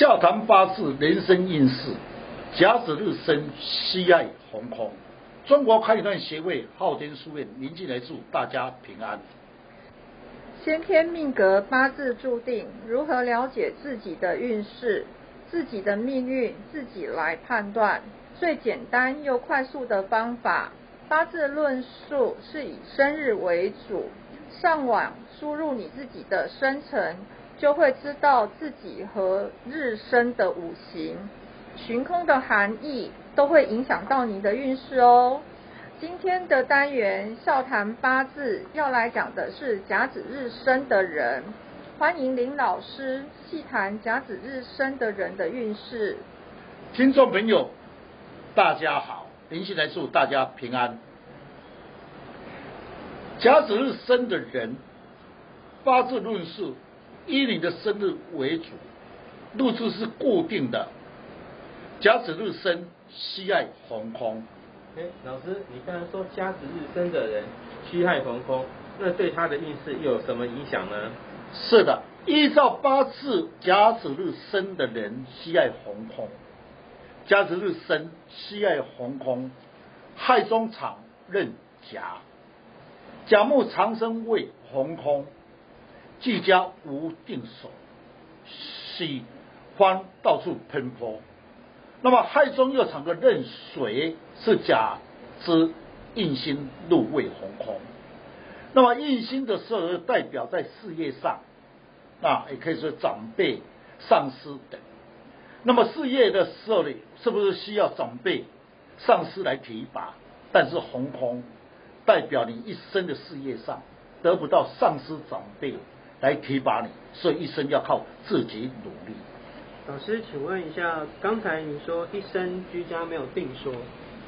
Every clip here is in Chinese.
笑谈八字人生运势，甲子日生，喜爱红空。中国开运协会昊天书院宁静来祝大家平安。先天命格八字注定，如何了解自己的运势、自己的命运，自己来判断。最简单又快速的方法，八字论述是以生日为主，上网输入你自己的生辰。就会知道自己和日生的五行、旬空的含义，都会影响到你的运势哦。今天的单元笑谈八字要来讲的是甲子日生的人，欢迎林老师细谈甲子日生的人的运势。听众朋友，大家好，林先来祝大家平安。甲子日生的人，八字论述。以你的生日为主，日柱是固定的。甲子日生，西爱红空。哎，老师，你刚才说甲子日生的人西爱红空，那对他的运势又有什么影响呢？是的，依照八字甲子日生的人西爱红空。甲子日生，西爱红空，亥中场任甲，甲木长生为红空。季家无定所，喜欢到处喷泼。那么亥中又藏个壬水，是甲之印星入位红空。那么印星的时候，代表在事业上，啊，也可以说长辈、上司等。那么事业的时候呢，是不是需要长辈、上司来提拔？但是红空代表你一生的事业上得不到上司、长辈。来提拔你，所以一生要靠自己努力。老师，请问一下，刚才你说一生居家没有定所，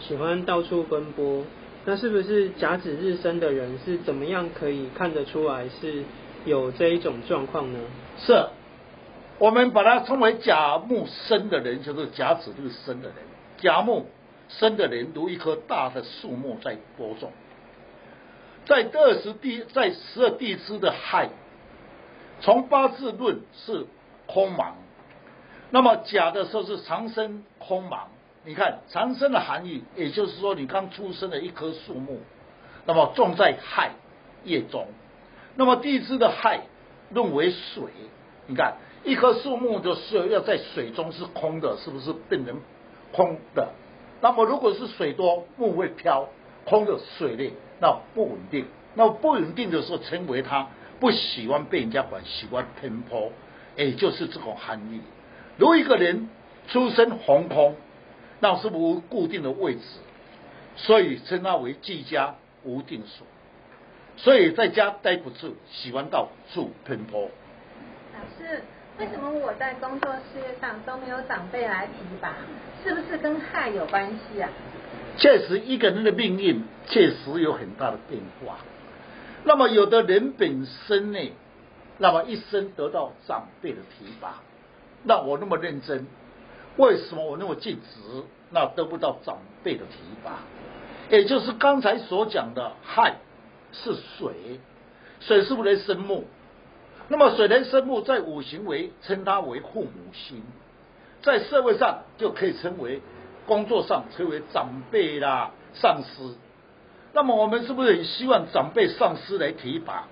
喜欢到处奔波，那是不是甲子日生的人是怎么样可以看得出来是有这一种状况呢？是，我们把它称为甲木生的人，就是甲子日生的人。甲木生的人如一棵大的树木在播种，在二十地，在十二地支的亥。从八字论是空芒，那么甲的时候是长生空芒。你看长生的含义，也就是说你刚出生的一棵树木，那么种在亥叶中。那么地支的亥论为水，你看一棵树木的时候要在水中是空的，是不是变成空的？那么如果是水多，木会飘，空的水类那不稳定。那不稳定的时候，称为它。不喜欢被人家管，喜欢偏颇，也就是这种含义。如一个人出身红空，那是无固定的位置，所以称他为居家无定所。所以在家待不住，喜欢到处偏颇。老师，为什么我在工作事业上都没有长辈来提拔？是不是跟害有关系啊？确实，一个人的命运确实有很大的变化。那么有的人本身呢，那么一生得到长辈的提拔，那我那么认真，为什么我那么尽职，那得不到长辈的提拔？也就是刚才所讲的亥是水，水是不是生木？那么水能生木，在五行为称它为父母星，在社会上就可以称为工作上称为长辈啦、上司。那么我们是不是很希望长辈上司来提拔？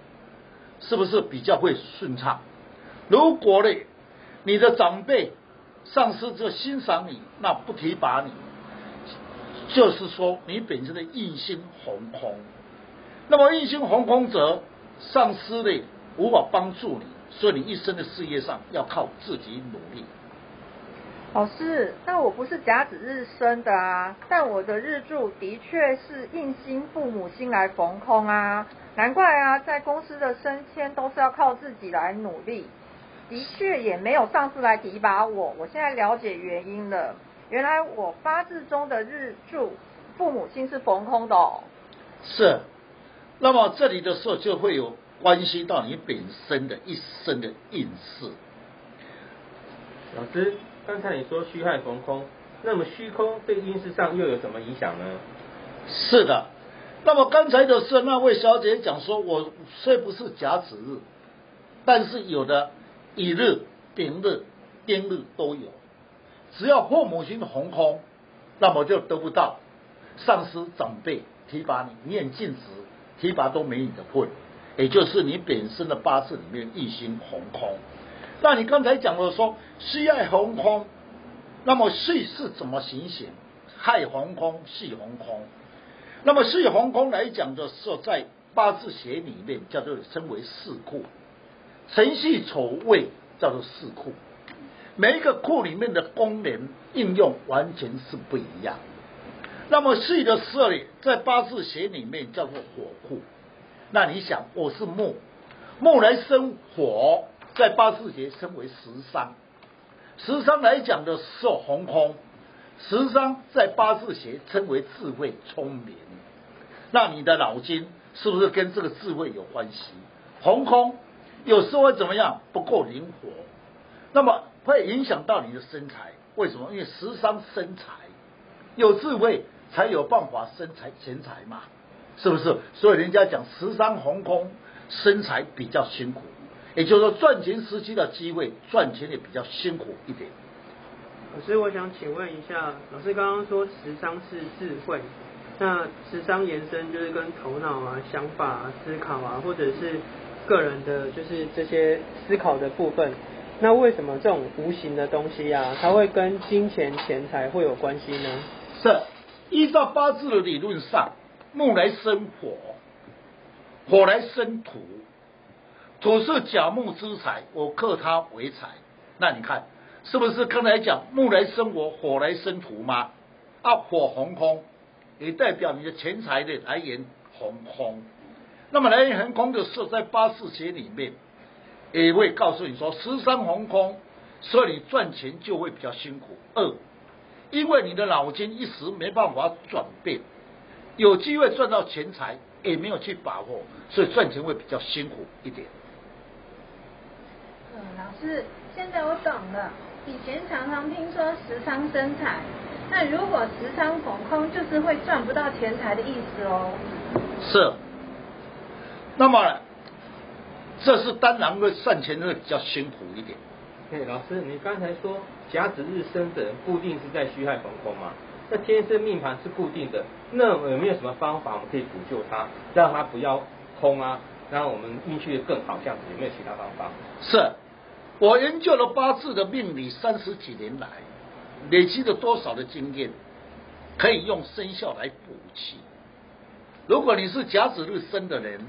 是不是比较会顺畅？如果呢，你的长辈上司就欣赏你，那不提拔你，就是说你本身的印星红空。那么印星红空者，上司呢无法帮助你，所以你一生的事业上要靠自己努力。老师，那我不是甲子日生的啊，但我的日柱的确是印星父母星来逢空啊，难怪啊，在公司的升迁都是要靠自己来努力，的确也没有上司来提拔我。我现在了解原因了，原来我八字中的日柱父母星是逢空的哦。是，那么这里的时候就会有关系到你本身的一生的运势。老师。刚才你说虚亥逢空，那么虚空对运势上又有什么影响呢？是的，那么刚才的是那位小姐讲说，我虽不是甲子日，但是有的乙日、丙日、丁日都有。只要父母亲红空，那么就得不到上司长辈提拔你，念尽职提拔都没你的份，也就是你本身的八字里面一心红空。那你刚才讲了说西爱红空，那么戌是怎么行刑？亥红空，戌红空。那么戌红空来讲的时候，在八字学里面叫做称为四库，辰戌丑未叫做四库。每一个库里面的功能应用完全是不一样。那么戌的设立，在八字学里面叫做火库。那你想，我是木，木来生火，在八字学称为食伤。食伤来讲的是红空，食伤在八字学称为智慧聪明。那你的脑筋是不是跟这个智慧有关系？红空有时候会怎么样？不够灵活。那么会影响到你的身材，为什么？因为食伤身材，有智慧才有办法生财钱财嘛，是不是？所以人家讲食伤红空，身材比较辛苦，也就是说赚钱时期的机会，赚钱也比较辛苦一点。老师，我想请问一下，老师刚刚说时商是智慧，那时商延伸就是跟头脑啊、想法、啊、思考啊，或者是个人的，就是这些思考的部分。那为什么这种无形的东西啊，它会跟金钱钱财会有关系呢？是依照八字的理论上，木来生火，火来生土，土是甲木之财，我克它为财。那你看是不是刚才讲木来生火，火来生土吗？啊，火红空，也代表你的钱财的来源红空。那么来源红空的是在八字学里面。也会告诉你说，十三红空，所以你赚钱就会比较辛苦。二，因为你的脑筋一时没办法转变，有机会赚到钱财，也没有去把握，所以赚钱会比较辛苦一点。嗯，老师，现在我懂了。以前常常听说时伤生财，那如果时伤逢空，就是会赚不到钱财的意思哦。是。那么。这是当然会赚钱会比较辛苦一点。哎，老师，你刚才说甲子日生的人固定是在虚亥逢空嘛？那天生命盘是固定的，那有没有什么方法我们可以补救他，让他不要空啊，让我们运气更好？这样子有没有其他方法？是，我研究了八字的命理三十几年来，累积了多少的经验，可以用生肖来补气。如果你是甲子日生的人，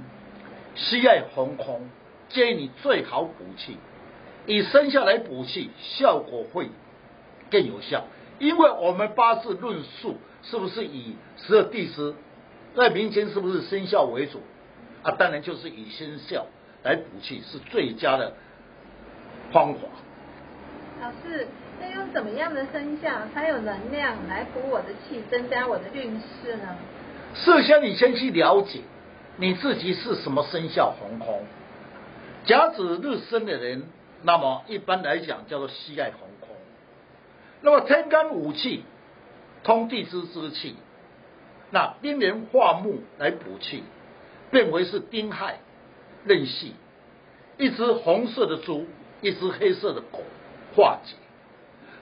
虚亥逢空。建议你最好补气，以生肖来补气，效果会更有效。因为我们八字论述是不是以十二地支在民间是不是生肖为主啊？当然就是以生肖来补气是最佳的方法。老师，那用怎么样的生肖才有能量来补我的气，增加我的运势呢？首先，你先去了解你自己是什么生肖，红空。甲子日生的人，那么一般来讲叫做西爱红空。那么天干五气通地支之气，那丁年化木来补气，变为是丁亥任系，一只红色的猪，一只黑色的狗化解。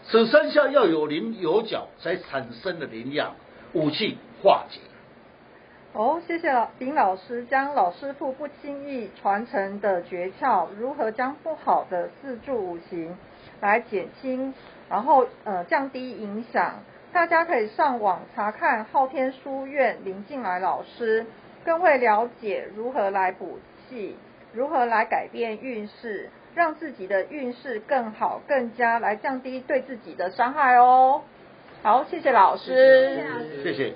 此生肖要有棱有角，才产生的灵量，武器化解。哦，谢谢丁老师将老师傅不轻易传承的诀窍，如何将不好的四柱五行来减轻，然后呃降低影响。大家可以上网查看昊天书院林静来老师，更会了解如何来补气，如何来改变运势，让自己的运势更好，更加来降低对自己的伤害哦。好，谢谢老师，谢谢。